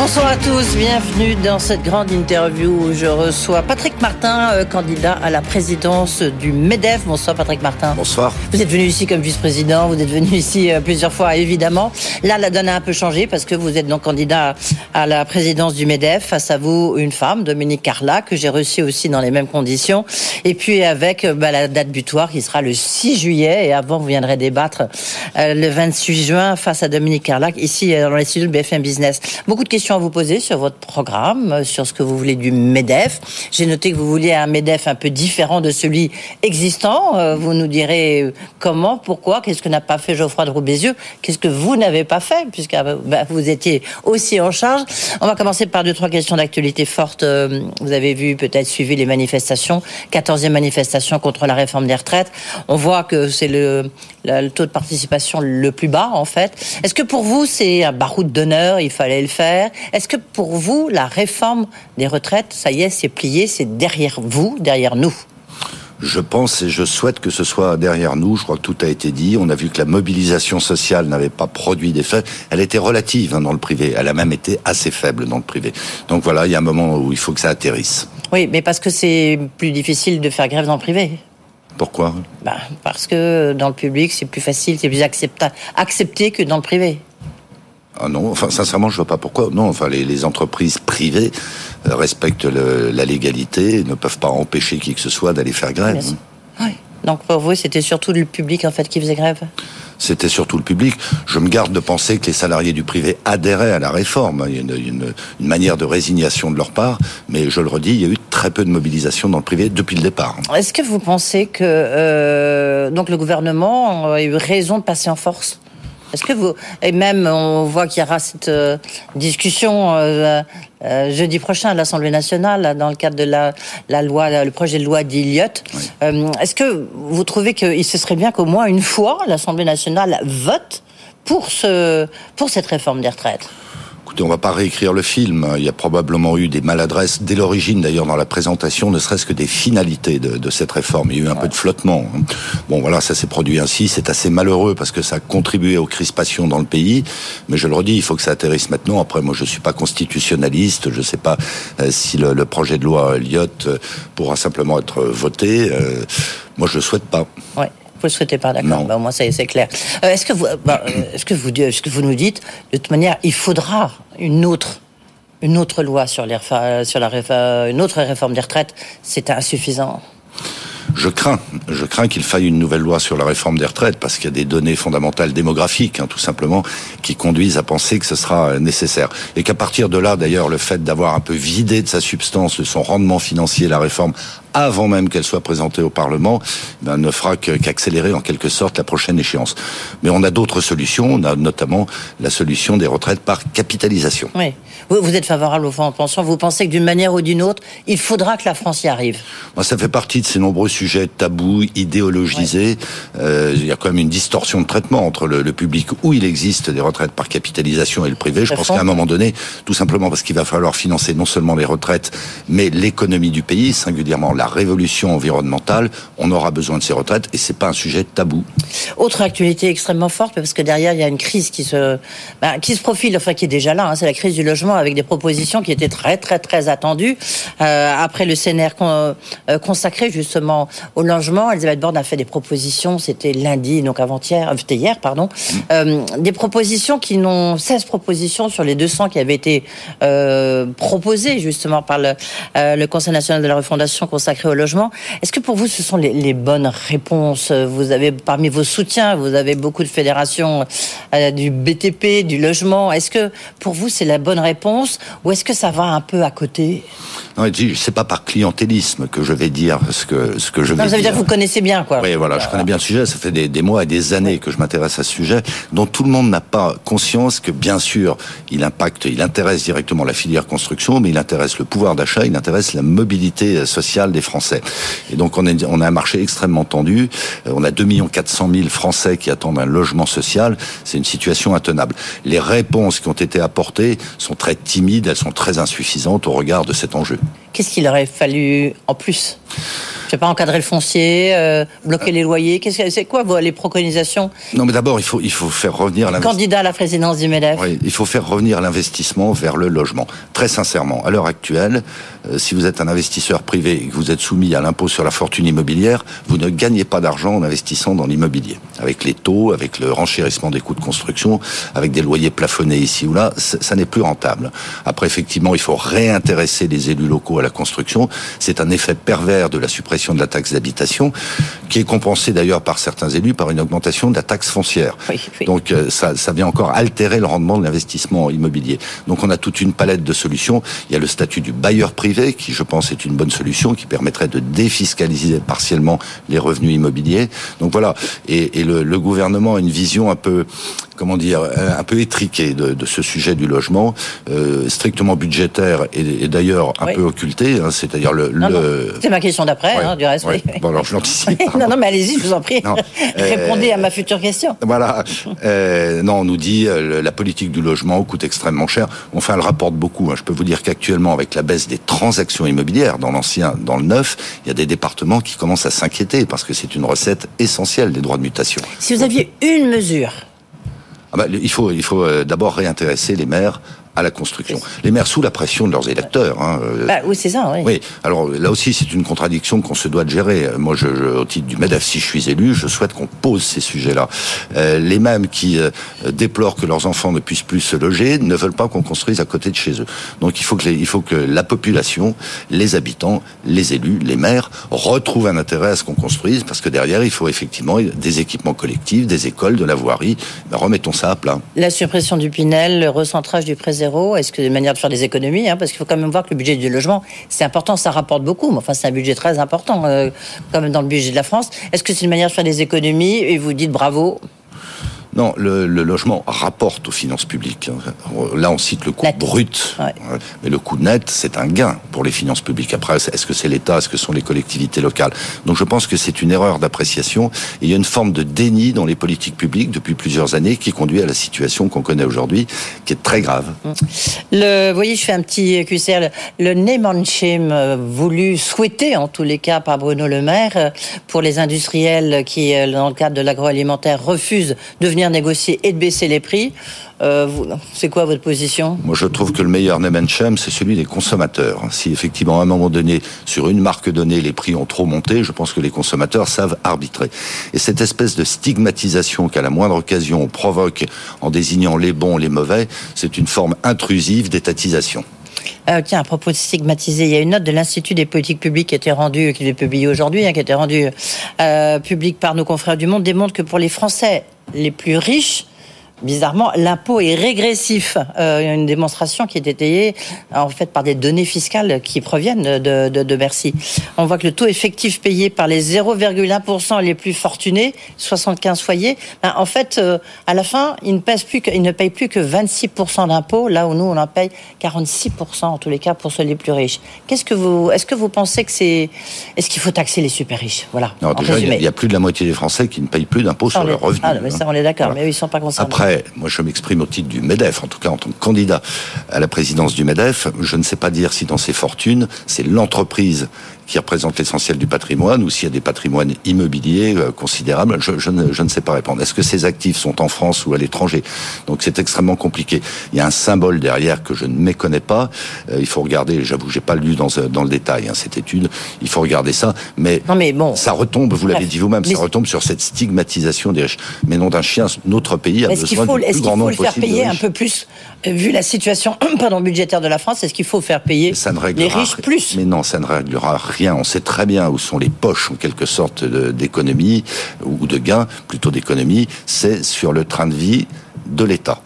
Bonsoir à tous, bienvenue dans cette grande interview où je reçois Patrick Martin, euh, candidat à la présidence du MEDEF. Bonsoir Patrick Martin. Bonsoir. Vous êtes venu ici comme vice-président, vous êtes venu ici euh, plusieurs fois évidemment. Là, la donne a un peu changé parce que vous êtes donc candidat à la présidence du MEDEF. Face à vous, une femme, Dominique Carla, que j'ai reçue aussi dans les mêmes conditions. Et puis avec euh, bah, la date butoir qui sera le 6 juillet. Et avant, vous viendrez débattre le 28 juin face à Dominique Carla, ici dans les studios de BFM Business. Beaucoup de questions à vous poser sur votre programme, euh, sur ce que vous voulez du MEDEF. J'ai noté que vous vouliez un MEDEF un peu différent de celui existant. Euh, vous nous direz euh, comment, pourquoi, qu'est-ce que n'a pas fait Geoffroy de Roubaisieux, qu'est-ce que vous n'avez pas fait, puisque bah, vous étiez aussi en charge. On va commencer par deux, trois questions d'actualité forte. Vous avez vu, peut-être suivi les manifestations, 14e manifestation contre la réforme des retraites. On voit que c'est le, le taux de participation le plus bas, en fait. Est-ce que pour vous, c'est un baroud d'honneur, il fallait le faire? Est-ce que pour vous, la réforme des retraites, ça y est, c'est plié, c'est derrière vous, derrière nous? Je pense et je souhaite que ce soit derrière nous. Je crois que tout a été dit. On a vu que la mobilisation sociale n'avait pas produit d'effet. Elle était relative hein, dans le privé. Elle a même été assez faible dans le privé. Donc voilà, il y a un moment où il faut que ça atterrisse. Oui, mais parce que c'est plus difficile de faire grève dans le privé. Pourquoi? Bah, Parce que dans le public, c'est plus facile, c'est plus accepté que dans le privé. Ah non, enfin sincèrement, je vois pas pourquoi. Non, enfin les, entreprises privées euh, respectent la légalité et ne peuvent pas empêcher qui que ce soit d'aller faire grève. Oui. Donc pour vous, c'était surtout le public en fait qui faisait grève? C'était surtout le public. Je me garde de penser que les salariés du privé adhéraient à la réforme. Il y a une, manière de résignation de leur part, mais je le redis, il y a eu très peu de mobilisation dans le privé depuis le départ. Est-ce que vous pensez que euh, donc le gouvernement a eu raison de passer en force? Est-ce que vous et même on voit qu'il y aura cette euh, discussion euh, euh, jeudi prochain à l'Assemblée nationale dans le cadre de la, la loi, le projet de loi d'Iliott. Est-ce que vous trouvez qu'il se serait bien qu'au moins une fois l'Assemblée nationale vote pour ce pour cette réforme des retraites? Écoutez, on va pas réécrire le film. Il y a probablement eu des maladresses dès l'origine, d'ailleurs, dans la présentation, ne serait-ce que des finalités de, cette réforme. Il y a eu un peu de flottement. Hein. Bon, voilà, ça s'est produit ainsi. C'est assez malheureux parce que ça a contribué aux crispations dans le pays. Mais je le redis, il faut que ça atterrisse maintenant. Après, moi, je suis pas constitutionnaliste. Je sais pas euh, si le, projet de loi Elliott euh, pourra simplement être voté. Euh, moi, je le souhaite pas. Ouais. Vous ne souhaitez pas, d'accord. Bah, au moins, c'est clair. Euh, est-ce que vous, bah, euh, est-ce que vous, ce que vous nous dites, de toute manière, il faudra une autre, une autre loi sur les, sur la, une autre réforme des retraites. C'est insuffisant. Je crains, je crains qu'il faille une nouvelle loi sur la réforme des retraites parce qu'il y a des données fondamentales démographiques, hein, tout simplement, qui conduisent à penser que ce sera nécessaire. Et qu'à partir de là, d'ailleurs, le fait d'avoir un peu vidé de sa substance, de son rendement financier, la réforme avant même qu'elle soit présentée au Parlement, ben, ne fera qu'accélérer en quelque sorte la prochaine échéance. Mais on a d'autres solutions, on a notamment la solution des retraites par capitalisation. Oui. Vous, êtes favorable au fonds en pension, vous pensez que d'une manière ou d'une autre, il faudra que la France y arrive Moi, Ça fait partie de ces nombreux sujets tabous, idéologisés. Euh, il y a quand même une distorsion de traitement entre le, public où il existe des retraites par capitalisation et le privé. Je pense qu'à un moment donné, tout simplement parce qu'il va falloir financer non seulement les retraites, mais l'économie du pays, singulièrement la révolution environnementale, on aura besoin de ces retraites et c'est pas un sujet tabou. Autre actualité extrêmement forte, parce que derrière il y a une crise qui se, ben, qui se profile, enfin qui est déjà là, hein, c'est la crise du logement avec des propositions qui étaient très très très attendues. Euh, après le CNR euh, consacré justement au logement, Elisabeth Borne a fait des propositions, c'était lundi, donc avant-hier, euh, c'était hier, pardon, des propositions qui n'ont 16 propositions sur les 200 qui avaient été proposées justement par le, Conseil national de la refondation au logement. Est-ce que pour vous, ce sont les, les, bonnes réponses? Vous avez parmi vos soutiens, vous avez beaucoup de fédérations euh, du BTP, du logement. Est-ce que pour vous, c'est la bonne réponse ou est-ce que ça va un peu à côté? Non, c'est pas par clientélisme que je vais dire ce que ce que je vais non, ça veut dire. que vous connaissez bien, quoi. Oui, voilà, je connais bien le sujet. Ça fait des, des mois et des années que je m'intéresse à ce sujet, dont tout le monde n'a pas conscience que, bien sûr, il impacte, il intéresse directement la filière construction, mais il intéresse le pouvoir d'achat, il intéresse la mobilité sociale des Français. Et donc, on, est, on a un marché extrêmement tendu. Euh, on a 2 400 000 Français qui attendent un logement social. C'est une situation intenable. Les réponses qui ont été apportées sont très timides, elles sont très insuffisantes au regard de cet enjeu. Qu'est-ce qu'il aurait fallu en plus? Je sais pas, encadrer le foncier, euh, bloquer les loyers. Qu'est-ce que c'est quoi vos, les préconisations? Non, mais d'abord il faut il faut faire revenir candidat à la présidence du Medef. Oui, il faut faire revenir l'investissement vers le logement. Très sincèrement, à l'heure actuelle, euh, si vous êtes un investisseur privé et que vous êtes soumis à l'impôt sur la fortune immobilière, vous ne gagnez pas d'argent en investissant dans l'immobilier. Avec les taux, avec le renchérissement des coûts de construction, avec des loyers plafonnés ici ou là, ça n'est plus rentable. Après, effectivement, il faut réintéresser les élus locaux à la construction. C'est un effet pervers de la suppression de la taxe d'habitation, qui est compensée d'ailleurs par certains élus par une augmentation de la taxe foncière. Donc euh, ça, ça vient encore altérer le rendement de l'investissement immobilier. Donc on a toute une palette de solutions. Il y a le statut du bailleur privé, qui je pense est une bonne solution, qui permettrait de défiscaliser partiellement les revenus immobiliers. Donc voilà. Et, et le, le, gouvernement a une vision un peu comment dire, un peu étriqué de, de ce sujet du logement, euh, strictement budgétaire et, et d'ailleurs un peu occulté, hein, c'est-à-dire le. le... C'est ma question d'après, hein, du reste. Oui. Bon, alors je l'anticipe. non, non, mais allez-y, je vous en prie. Répondez à ma future question. Voilà. Euh, non, on nous dit euh, la politique du logement coûte extrêmement cher. Enfin, elle rapporte beaucoup. Hein. Je peux vous dire qu'actuellement, avec la baisse des transactions immobilières dans l'ancien, dans le neuf, il y a des départements qui commencent à s'inquiéter parce que c'est une recette essentielle des droits de mutation. Si vous aviez une mesure ah bah, il faut, il faut euh, d'abord réintéresser les maires à la construction. Les maires sous la pression de leurs électeurs. Hein, euh, bah, oui, c'est ça. Oui. oui. Alors là aussi, c'est une contradiction qu'on se doit de gérer. Moi, je, au titre du MEDEF, si je suis élu, je souhaite qu'on pose ces sujets-là. Euh, les mêmes qui euh, déplorent que leurs enfants ne puissent plus se loger ne veulent pas qu'on construise à côté de chez eux. Donc il faut que les, il faut que la population, les habitants, les élus, les maires retrouvent un intérêt à ce qu'on construise, parce que derrière, il faut effectivement des équipements collectifs, des écoles, de la voirie. Ben, remettons ça à plat. La suppression du Pinel, le recentrage du est-ce que c'est une manière de faire des économies hein, Parce qu'il faut quand même voir que le budget du logement, c'est important, ça rapporte beaucoup. Mais enfin, c'est un budget très important, euh, comme dans le budget de la France. Est-ce que c'est une manière de faire des économies et vous dites bravo non, le, logement rapporte aux finances publiques. Là, on cite le coût brut, mais le coût net, c'est un gain pour les finances publiques. Après, est-ce que c'est l'État, est-ce que ce sont les collectivités locales? Donc, je pense que c'est une erreur d'appréciation. Il y a une forme de déni dans les politiques publiques depuis plusieurs années qui conduit à la situation qu'on connaît aujourd'hui, qui est très grave. Le, vous voyez, je fais un petit QCR. Le, le euh, voulu, souhaité en tous les cas par Bruno Le Maire, euh, pour les industriels qui, euh, dans le cadre de l'agroalimentaire, refusent de venir négocier et de baisser les prix. Euh, c'est quoi votre position? Moi, je trouve que le meilleur name c'est celui des consommateurs. Si effectivement, à un moment donné, sur une marque donnée, les prix ont trop monté, je pense que les consommateurs savent arbitrer. Et cette espèce de stigmatisation qu'à la moindre occasion on provoque en désignant les bons, les mauvais, c'est une forme intrusive d'étatisation. Euh, tiens, à propos de stigmatiser, il y a une note de l'Institut des politiques publiques qui a été rendue, qui est publiée aujourd'hui, hein, qui a été rendue euh, publique par nos confrères du Monde, démontre que pour les Français les plus riches, bizarrement, l'impôt est régressif. Euh, une démonstration qui est étayée en fait par des données fiscales qui proviennent de, de, de Bercy. On voit que le taux effectif payé par les 0,1% les plus fortunés, 75 foyers, ben, en fait, euh, à la fin, ils ne, pèsent plus que, ils ne payent plus que 26% d'impôts, là où nous, on en paye 46% en tous les cas pour ceux les plus riches. Qu'est-ce que vous, est-ce que vous pensez que c'est, est-ce qu'il faut taxer les super riches? Voilà. Non, déjà, il y, a plus de la moitié des Français qui ne payent plus d'impôts sur leurs revenus. Ah, mais ça, on est d'accord, mais eux, ils sont pas concernés. Après, moi je m'exprime au titre du MEDEF, en tout cas en tant que candidat à la présidence du MEDEF, je ne sais pas dire si dans ces fortunes, c'est l'entreprise qui représente l'essentiel du patrimoine ou s'il y a des patrimoines immobiliers euh, considérables, je, je, ne, je, ne, sais pas répondre. Est-ce que ces actifs sont en France ou à l'étranger? Donc c'est extrêmement compliqué. Il y a un symbole derrière que je ne méconnais pas. Euh, il faut regarder, j'avoue, j'ai pas lu dans, euh, dans le détail hein, cette étude. Il faut regarder ça, mais, non, mais bon, ça retombe, vous l'avez dit vous-même, ça retombe sur cette stigmatisation des riches. Mais non d'un chien, notre pays a besoin Est-ce qu'il faut le faire payer un peu plus, vu la situation pardon, budgétaire de la France Est-ce qu'il faut faire payer les riches plus? Mais non, ça ne réglera on sait très bien où sont les poches, en quelque sorte, d'économie, ou de gains, plutôt d'économie. C'est sur le train de vie de l'État.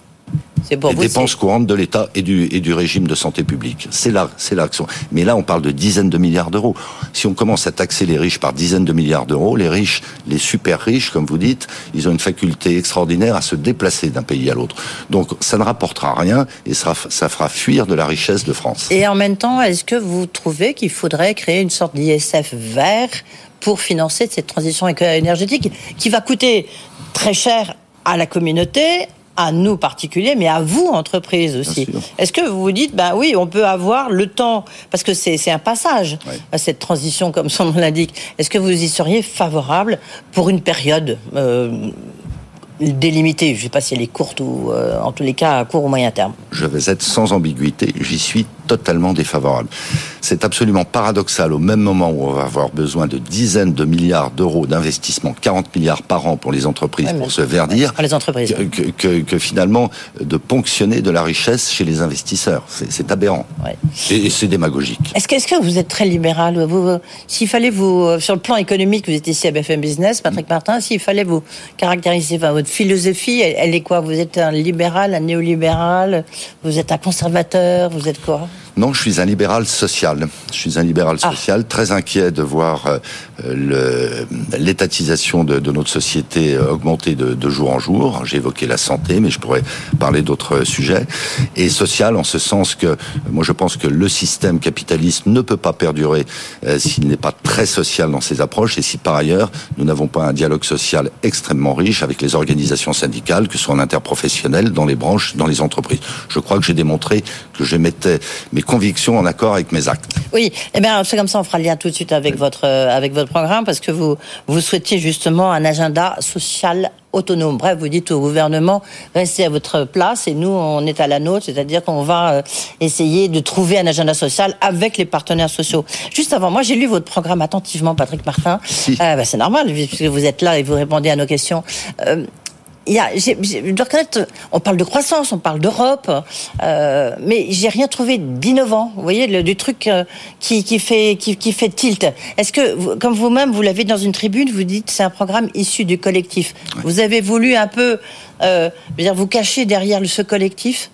Les dépenses courantes de l'État et du, et du régime de santé publique. C'est là, c'est l'action. Mais là, on parle de dizaines de milliards d'euros. Si on commence à taxer les riches par dizaines de milliards d'euros, les riches, les super riches, comme vous dites, ils ont une faculté extraordinaire à se déplacer d'un pays à l'autre. Donc, ça ne rapportera rien et ça, ça fera fuir de la richesse de France. Et en même temps, est-ce que vous trouvez qu'il faudrait créer une sorte d'ISF vert pour financer cette transition énergétique qui va coûter très cher à la communauté, à nous particuliers, mais à vous entreprises aussi. Est-ce que vous vous dites, ben oui, on peut avoir le temps, parce que c'est un passage, à cette transition, comme son nom l'indique. Est-ce que vous y seriez favorable pour une période euh, délimitée? Je ne sais pas si elle est courte ou, euh, en tous les cas, à court ou moyen terme. Je vais être sans ambiguïté. J'y suis totalement défavorable. C'est absolument paradoxal au même moment où on va avoir besoin de dizaines de milliards d'euros d'investissement, 40 milliards par an pour les entreprises pour se verdir, les entreprises. Que, finalement de ponctionner de la richesse chez les investisseurs. C'est aberrant. Et, c'est démagogique. Est-ce que, est que, vous êtes très libéral? S'il fallait vous, euh, sur le plan économique, vous êtes ici à BFM Business, Patrick mm. Martin, s'il fallait vous caractériser votre philosophie, elle, elle est quoi? Vous êtes un libéral, un néolibéral? Vous êtes un conservateur? Vous êtes quoi? Yeah. Non, je suis un libéral social. Je suis un libéral ah. social, très inquiet de voir euh, l'étatisation de, de, notre société augmenter de, de jour en jour. J'ai évoqué la santé, mais je pourrais parler d'autres sujets. Et social en ce sens que, moi je pense que le système capitaliste ne peut pas perdurer euh, s'il n'est pas très social dans ses approches et si par ailleurs nous n'avons pas un dialogue social extrêmement riche avec les organisations syndicales, que ce soit en interprofessionnel, dans les branches, dans les entreprises. Je crois que j'ai démontré que je mettais mes convictions en accord avec mes actes. Oui, eh bien c'est comme ça, on fera le lien tout de suite avec votre euh, avec votre programme parce que vous vous souhaitiez justement un agenda social autonome. Bref, vous dites au gouvernement, restez à votre place et nous, on est à la nôtre, c'est-à-dire qu'on va euh, essayer de trouver un agenda social avec les partenaires sociaux. Juste avant, moi, j'ai lu votre programme attentivement, Patrick Martin. Euh, bah, c'est normal, puisque vous êtes là et vous répondez à nos questions. Euh, il y a, je dois reconnaître, on parle de croissance, on parle d'Europe, euh, mais j'ai rien trouvé d'innovant. Vous voyez, le, du truc euh, qui, qui, fait qui, qui, fait tilt. Est-ce que, comme vous-même, vous l'avez dans une tribune, vous dites c'est un programme issu du collectif. Vous avez voulu un peu, euh, dire, vous cacher derrière ce collectif?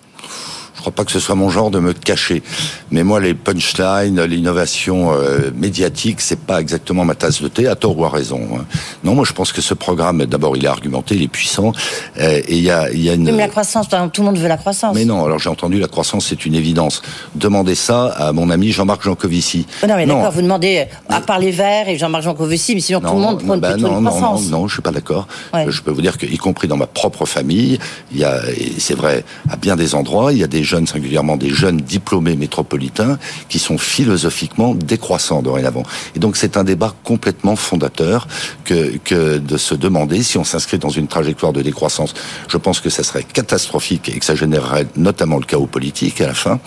Je crois pas que ce soit mon genre de me cacher. Mais moi, les punchlines, l'innovation euh, médiatique, c'est pas exactement ma tasse de thé, à tort ou à raison. Hein. Non, moi, je pense que ce programme, d'abord, il est argumenté, il est puissant, euh, et il y a, il y a une. Mais la croissance, tout le monde veut la croissance. Mais non, alors j'ai entendu la croissance, c'est une évidence. Demandez ça à mon ami Jean-Marc Jancovici. Oh non, mais d'accord, vous demandez à part les Verts et Jean-Marc Jancovici, mais sinon tout le monde prône bah, plutôt non, une croissance. Non, non, non, je suis pas d'accord. Je peux vous dire que, y compris dans ma propre famille, il y a, c'est vrai, à bien des endroits, il y a des jeunes, singulièrement des jeunes diplômés métropolitains, qui sont philosophiquement décroissants dorénavant. Et donc c'est un débat complètement fondateur que, que de se demander si on s'inscrit dans une trajectoire de décroissance. Je pense que ça serait catastrophique et que ça générerait notamment le chaos politique à la fin,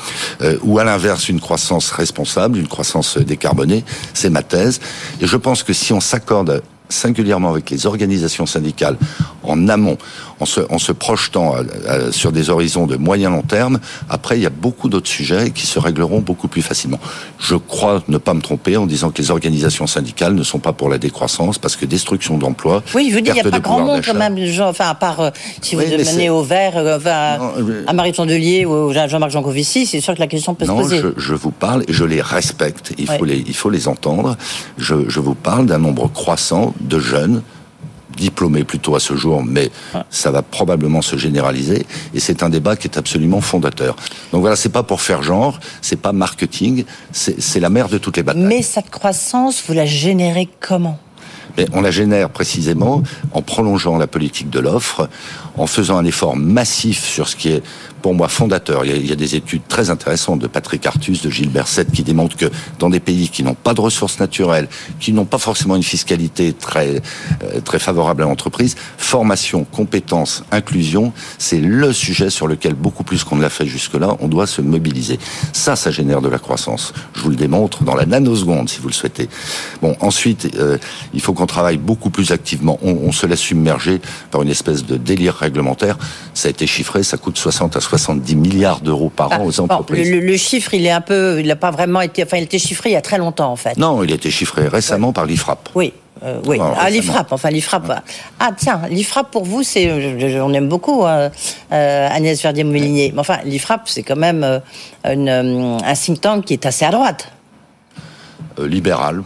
euh, ou à l'inverse une croissance responsable, une croissance décarbonée. C'est ma thèse. Et je pense que si on s'accorde singulièrement avec les organisations syndicales en amont, en se, en se projetant euh, euh, sur des horizons de moyen long terme, après il y a beaucoup d'autres sujets qui se régleront beaucoup plus facilement. Je crois ne pas me tromper en disant que les organisations syndicales ne sont pas pour la décroissance parce que destruction d'emplois. Oui, je veux dire, il n'y a pas grand monde quand même, enfin à part euh, si vous demandez au vert, à Marie Tondelier ou à Jean-Marc Jancovici, c'est sûr que la question peut se poser. Je, je vous parle et je les respecte. Il faut les, il faut les entendre. Je, je vous parle d'un nombre croissant de jeunes diplômés plutôt à ce jour, mais ça va probablement se généraliser. Et c'est un débat qui est absolument fondateur. Donc voilà, c'est pas pour faire genre, c'est pas marketing, c'est la mère de toutes les batailles. Mais cette croissance, vous la générez comment? Mais on la génère précisément en prolongeant la politique de l'offre, en faisant un effort massif sur ce qui est pour moi fondateur. Il y, a, des études très intéressantes de Patrick Artus, de Gilles Berset, qui démontrent que dans des pays qui n'ont pas de ressources naturelles, qui n'ont pas forcément une fiscalité très euh, très favorable à l'entreprise, formation, compétences, inclusion, c'est le sujet sur lequel beaucoup plus qu'on ne l'a fait jusque-là, on doit se mobiliser. Ça, ça génère de la croissance. Je vous le démontre dans la nanoseconde, si vous le souhaitez. Bon, ensuite, euh, il faut qu'on travaille beaucoup plus activement. On, on se laisse submerger par une espèce de délire réglementaire. Ça a été chiffré, ça coûte 60 à 70 milliards d'euros par an ah, aux entreprises. le, chiffre, il est un peu, il n'a pas vraiment été, enfin, il a été chiffré il y a très longtemps en fait. Non, il a été chiffré récemment par l'IFRAP. Oui. Euh, oui, ah, l'IFRAP, enfin l'IFRAP. Ah tiens, l'IFRAP pour vous, c'est, on aime beaucoup hein, euh, Agnès Verdier-Moulinier. Mais enfin, l'IFRAP, c'est quand même euh, une, un think tank qui est assez à droite. libéral.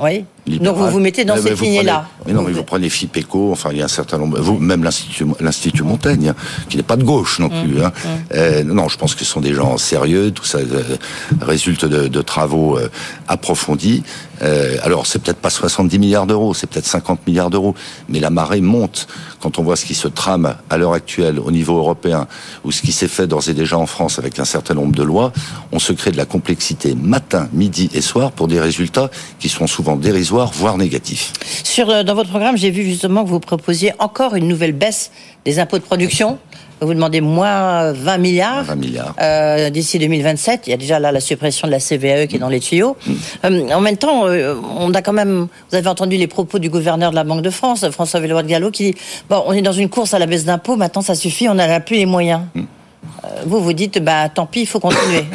Oui. Donc vous vous mettez dans cette lignée-là. Mais non, mais vous prenez FIPECO, enfin il y a un certain nombre, vous même l'Institut Montaigne, hein, qui n'est pas de gauche non plus. Hein. Mmh, mmh. Euh, non, je pense que ce sont des gens sérieux, tout ça euh, résulte de, de travaux euh, approfondis. Euh, alors c'est peut-être pas 70 milliards d'euros, c'est peut-être 50 milliards d'euros, mais la marée monte quand on voit ce qui se trame à l'heure actuelle au niveau européen ou ce qui s'est fait d'ores et déjà en France avec un certain nombre de lois. On se crée de la complexité matin, midi et soir pour des résultats qui sont souvent dérisoires, voire négatifs. Sur, euh, dans votre programme, j'ai vu justement que vous proposiez encore une nouvelle baisse des impôts de production. Vous demandez moins 20 milliards, 20 milliards. Euh, d'ici 2027. Il y a déjà là la suppression de la CVAE qui est dans les tuyaux. Mm. Euh, en même temps, euh, on a quand même. Vous avez entendu les propos du gouverneur de la Banque de France, François Villeroy de Gallo, qui dit bon, on est dans une course à la baisse d'impôts. Maintenant, ça suffit. On n'a plus les moyens. Mm. vous vous dites bah tant pis, il faut continuer.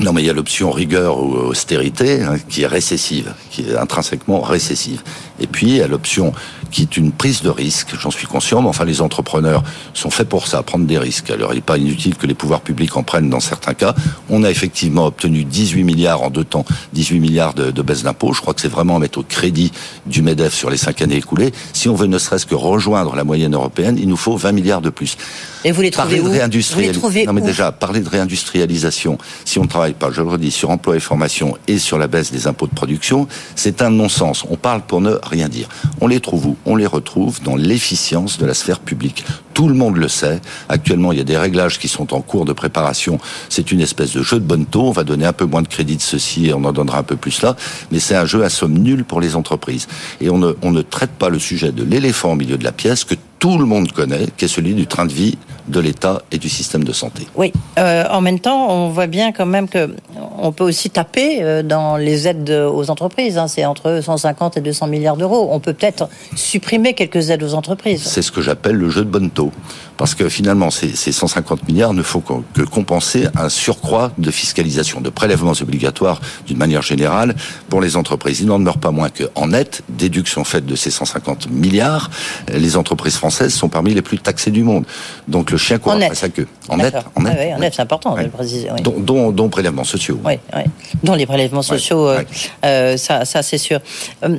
Non, mais il y a l'option rigueur ou austérité hein, qui est récessive, qui est intrinsèquement récessive. Et puis il y a l'option qui est une prise de risque, j'en suis conscient, mais enfin les entrepreneurs sont faits pour ça, prendre des risques. Alors il n'est pas inutile que les pouvoirs publics en prennent dans certains cas. On a effectivement obtenu 18 milliards en deux temps, 18 milliards de, de baisse d'impôts. Je crois que c'est vraiment à mettre au crédit du MEDEF sur les cinq années écoulées. Si on veut ne serait-ce que rejoindre la moyenne européenne, il nous faut 20 milliards de plus. Et vous les trouvez parler où? De vous les Non mais déjà, parler de réindustrialisation, si on ne travaille pas, je le redis, sur emploi et formation et sur la baisse des impôts de production, c'est un non-sens. On parle pour ne rien dire. On les trouve où? On les retrouve dans l'efficience de la sphère publique. Tout le monde le sait. Actuellement, il y a des réglages qui sont en cours de préparation. C'est une espèce de jeu de bonne taux. On va donner un peu moins de crédit de ceci et on en donnera un peu plus là. Mais c'est un jeu à somme nulle pour les entreprises. Et on ne, traite pas le sujet de l'éléphant au milieu de la pièce que tout le monde connaît, qui est celui du train de vie de l'État et du système de santé. Oui. Euh, en même temps, on voit bien quand même que on peut aussi taper euh, dans les aides aux entreprises. Hein. C'est entre 150 et 200 milliards d'euros. On peut peut-être supprimer quelques aides aux entreprises. C'est ce que j'appelle le jeu de bonne taux. Parce que finalement, ces, ces 150 milliards ne font que compenser un surcroît de fiscalisation, de prélèvements obligatoires d'une manière générale pour les entreprises. Il n'en demeure pas moins qu'en net, déduction faite de ces 150 milliards, les entreprises françaises sont parmi les plus taxées du monde. Donc le chien court après sa queue. En net, en net, ah en net c'est important de le préciser. Oui. Dont, prélèvements sociaux. Oui, oui. Dont les prélèvements sociaux, euh, euh, ça, ça c'est sûr. Euh,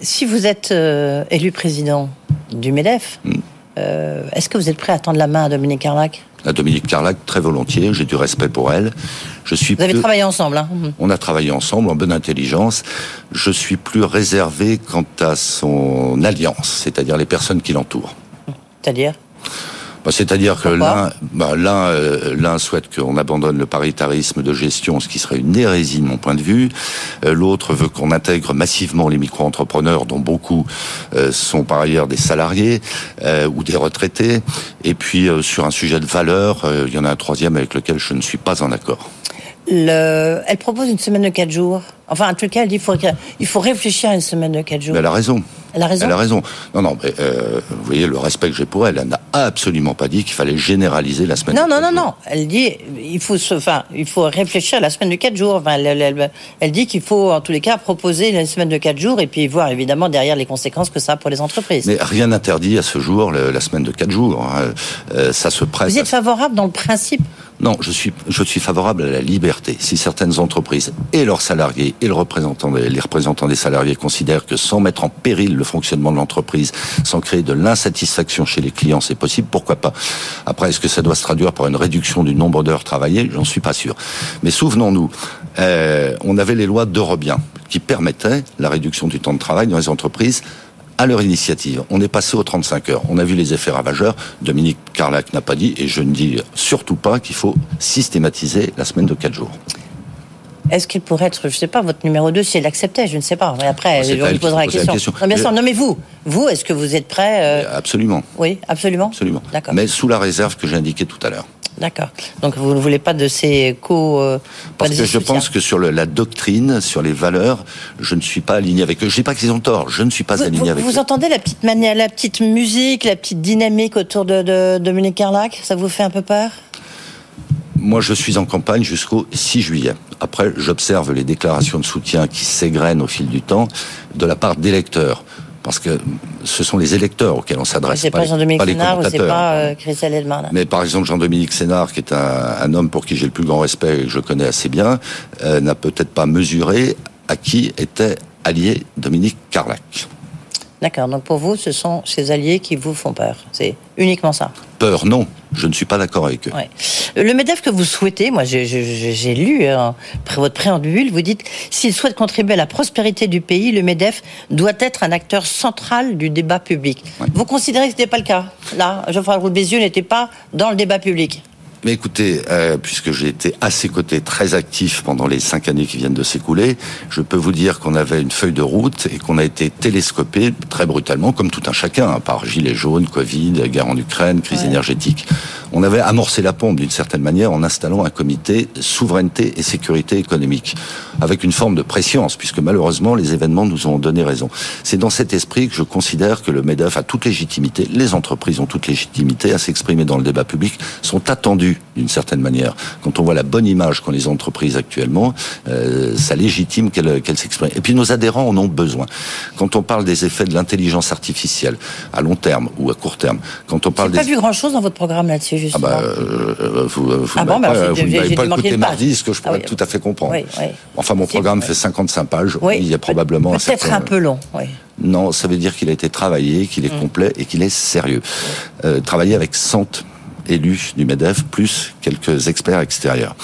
si vous êtes élu président du MEDEF, mm. Est-ce que vous êtes prêt à tendre la main à Dominique Carlac? À Dominique Carlac, très volontiers, j'ai du respect pour elle. Je suis Vous avez travaillé ensemble, hein On a travaillé ensemble en bonne intelligence. Je suis plus réservé quant à son alliance, c'est-à-dire les personnes qui l'entourent. C'est-à-dire? Bah, C'est-à-dire que l'un bah, l'un euh, l'un souhaite qu'on abandonne le paritarisme de gestion, ce qui serait une hérésie de mon point de vue. Euh, L'autre veut qu'on intègre massivement les micro-entrepreneurs, dont beaucoup euh, sont par ailleurs des salariés euh, ou des retraités. Et puis euh, sur un sujet de valeur, euh, il y en a un troisième avec lequel je ne suis pas en accord. Le... Elle propose une semaine de quatre jours. Enfin, en tout cas, elle dit qu'il faut, il faut réfléchir à une semaine de quatre jours. Mais elle a raison. Elle a raison. Elle a raison. Non, non, mais euh, vous voyez le respect que j'ai pour elle. Elle n'a absolument pas dit qu'il fallait généraliser la semaine. Non, de non, non, quatre non. jours. Elle dit il faut se, enfin, il faut réfléchir à la semaine de quatre jours. Enfin, elle, elle, dit qu'il faut, en tous les cas, proposer une semaine de quatre jours et puis voir évidemment derrière les conséquences que ça a pour les entreprises. Mais rien n'interdit à ce jour la semaine de quatre jours. hein. Euh, ça se prête. Vous êtes favorable dans le principe Non, je suis, je suis favorable à la liberté. Si certaines entreprises et leurs salariés et les représentants des salariés considèrent que sans mettre en péril le fonctionnement de l'entreprise, sans créer de l'insatisfaction chez les clients, c'est possible, pourquoi pas? Après, est-ce que ça doit se traduire par une réduction du nombre d'heures travaillées? J'en suis pas sûr. Mais souvenons-nous, euh, on avait les lois d'Eurobien qui permettaient la réduction du temps de travail dans les entreprises à leur initiative. On est passé aux 35 heures. On a vu les effets ravageurs. Dominique Carlac n'a pas dit, et je ne dis surtout pas qu'il faut systématiser la semaine de 4 jours. Est-ce qu'il pourrait être, je sais pas, votre numéro 2 si elle acceptait Je ne sais pas. Mais après, C'est on lui posera la la question. question. Non, bien sûr. Je- Non, mais vous, vous, est-ce que vous êtes prêt euh, Absolument. Oui, absolument. Absolument. D'accord. Mais sous la réserve que j'ai indiquée tout à l'heure. D'accord. Donc vous ne voulez pas de ces co. euh, Parce que je pense que sur le- la doctrine, sur les valeurs, je ne suis pas aligné avec eux. Je dis pas qu'ils ont tort, je ne suis pas Vous, aligné vous- avec vous eux. entendez la petite manière, la petite musique, la petite dynamique autour de, de Dominique Carlac? Ça vous fait un peu peur? Moi, je suis en campagne jusqu'au 6 juillet. Après, j'observe les déclarations de soutien qui s'égrènent au fil du temps de la part d'électeurs. Parce que ce sont les électeurs auxquels on s'adresse. C'est pas Jean-Dominique Sénard ou c'est pas euh, Christelle Edman Mais par exemple, Jean-Dominique Sénard, qui est un, un homme pour qui j'ai le plus grand respect et que je connais assez bien, euh, n'a peut-être pas mesuré à qui était allié Dominique Carlac. D'accord, donc pour vous, ce sont ces alliés qui vous font peur. C'est uniquement ça. Peur, non. Je ne suis pas d'accord avec eux. Le MEDEF que vous souhaitez, moi j'ai lu hein, votre préambule, vous dites s'il souhaite contribuer à la prospérité du pays, le MEDEF doit être un acteur central du débat public. Vous considérez que ce n'était pas le cas? Là, Geoffroy Roux Bézieux n'était pas dans le débat public mais écoutez, euh, puisque j'ai été à ses côtés très actif pendant les cinq années qui viennent de s'écouler, je peux vous dire qu'on avait une feuille de route et qu'on a été télescopé très brutalement, comme tout un chacun, hein, par gilets jaunes, Covid, guerre en Ukraine, crise énergétique. On avait amorcé la pompe d'une certaine manière en installant un comité souveraineté et sécurité économique, avec une forme de préscience, puisque malheureusement les événements nous ont donné raison. C'est dans cet esprit que je considère que le MEDEF a toute légitimité, les entreprises ont toute légitimité à s'exprimer dans le débat public, sont attendus d'une certaine manière. Quand on voit la bonne image qu'ont les entreprises actuellement, euh, ça légitime qu'elles s'expriment. Et puis nos adhérents en ont besoin. Quand on parle des effets de l'intelligence artificielle à long terme ou à court terme, quand on parle des... pas vu grand-chose dans votre programme là-dessus, justement. Ah bah, euh, vous, vous ah bon, bah, n'avez pas écouté mardi, ce que je pourrais ah tout à fait comprendre. Enfin, mon programme fait 55 pages. Oui, il y a probablement peut-être un, peu long. Oui. Non, ça veut dire qu'il a été travaillé, qu'il est mm. complet et qu'il est sérieux. Euh, travaillé avec 100 élus du MEDEF, plus quelques experts extérieurs.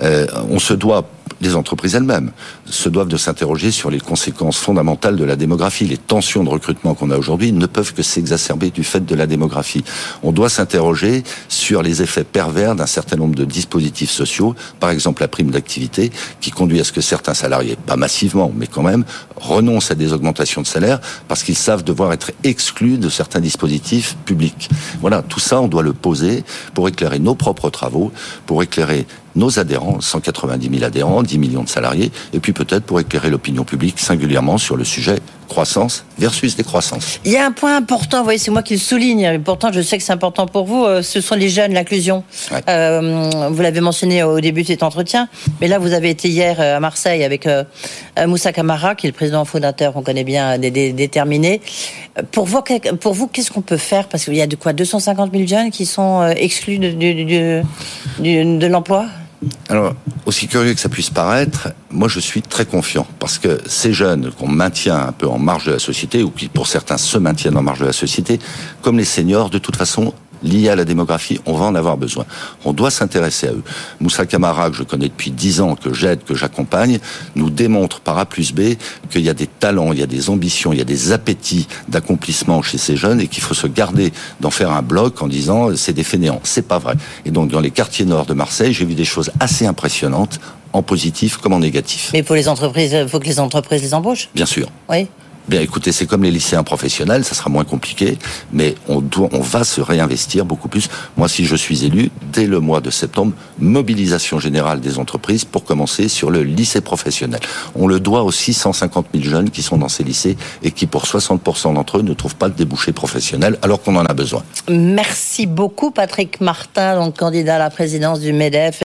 Euh, on se doit les entreprises elles-mêmes se doivent de s'interroger sur les conséquences fondamentales de la démographie. Les tensions de recrutement qu'on a aujourd'hui ne peuvent que s'exacerber du fait de la démographie. On doit s'interroger sur les effets pervers d'un certain nombre de dispositifs sociaux, par exemple la prime d'activité, qui conduit à ce que certains salariés, pas massivement, mais quand même, renoncent à des augmentations de salaire parce qu'ils savent devoir être exclus de certains dispositifs publics. Voilà, tout ça, on doit le poser pour éclairer nos propres travaux, pour éclairer nos adhérents, 190 000 adhérents, 10 millions de salariés, et puis peut-être pour éclairer l'opinion publique singulièrement sur le sujet croissance versus décroissance. Il y a un point important, vous voyez, c'est moi qui le souligne, pourtant je sais que c'est important pour vous, euh, ce sont les jeunes, l'inclusion. Euh, vous l'avez mentionné au début de cet entretien, mais là vous avez été hier euh, à Marseille avec Moussa Kamara, qui est le président fondateur, on connaît bien, déterminé. Pour vous, pour vous qu'est-ce qu'on peut faire? Parce qu'il y a de quoi? 250 000 jeunes qui sont exclus de, de, de l'emploi? Alors, aussi curieux que ça puisse paraître, moi je suis très confiant parce que ces jeunes qu'on maintient un peu en marge de la société ou qui pour certains se maintiennent en marge de la société, comme les seniors, de toute façon liés à la démographie, on va en avoir besoin. On doit s'intéresser à eux. Moussa Camara, que je connais depuis dix ans, que j'aide, que j'accompagne, nous démontre par A plus B qu'il y a des talents, il y a des ambitions, il y a des appétits d'accomplissement chez ces jeunes et qu'il faut se garder d'en faire un bloc en disant c'est des fainéants. C'est pas vrai. Et donc dans les quartiers nord de Marseille, j'ai vu des choses assez impressionnantes en positif comme en négatif. Mais pour les entreprises, il faut que les entreprises les embauchent Bien sûr. Oui. Bien, écoutez, c'est comme les lycéens professionnels, ça sera moins compliqué, mais on doit, on va se réinvestir beaucoup plus. Moi, si je suis élu, dès le mois de septembre, mobilisation générale des entreprises pour commencer sur le lycée professionnel. On le doit aux 650 000 jeunes qui sont dans ces lycées et qui, pour 60% d'entre eux, ne trouvent pas de débouché professionnel alors qu'on en a besoin. Merci beaucoup, Patrick Martin, donc candidat à la présidence du MEDEF.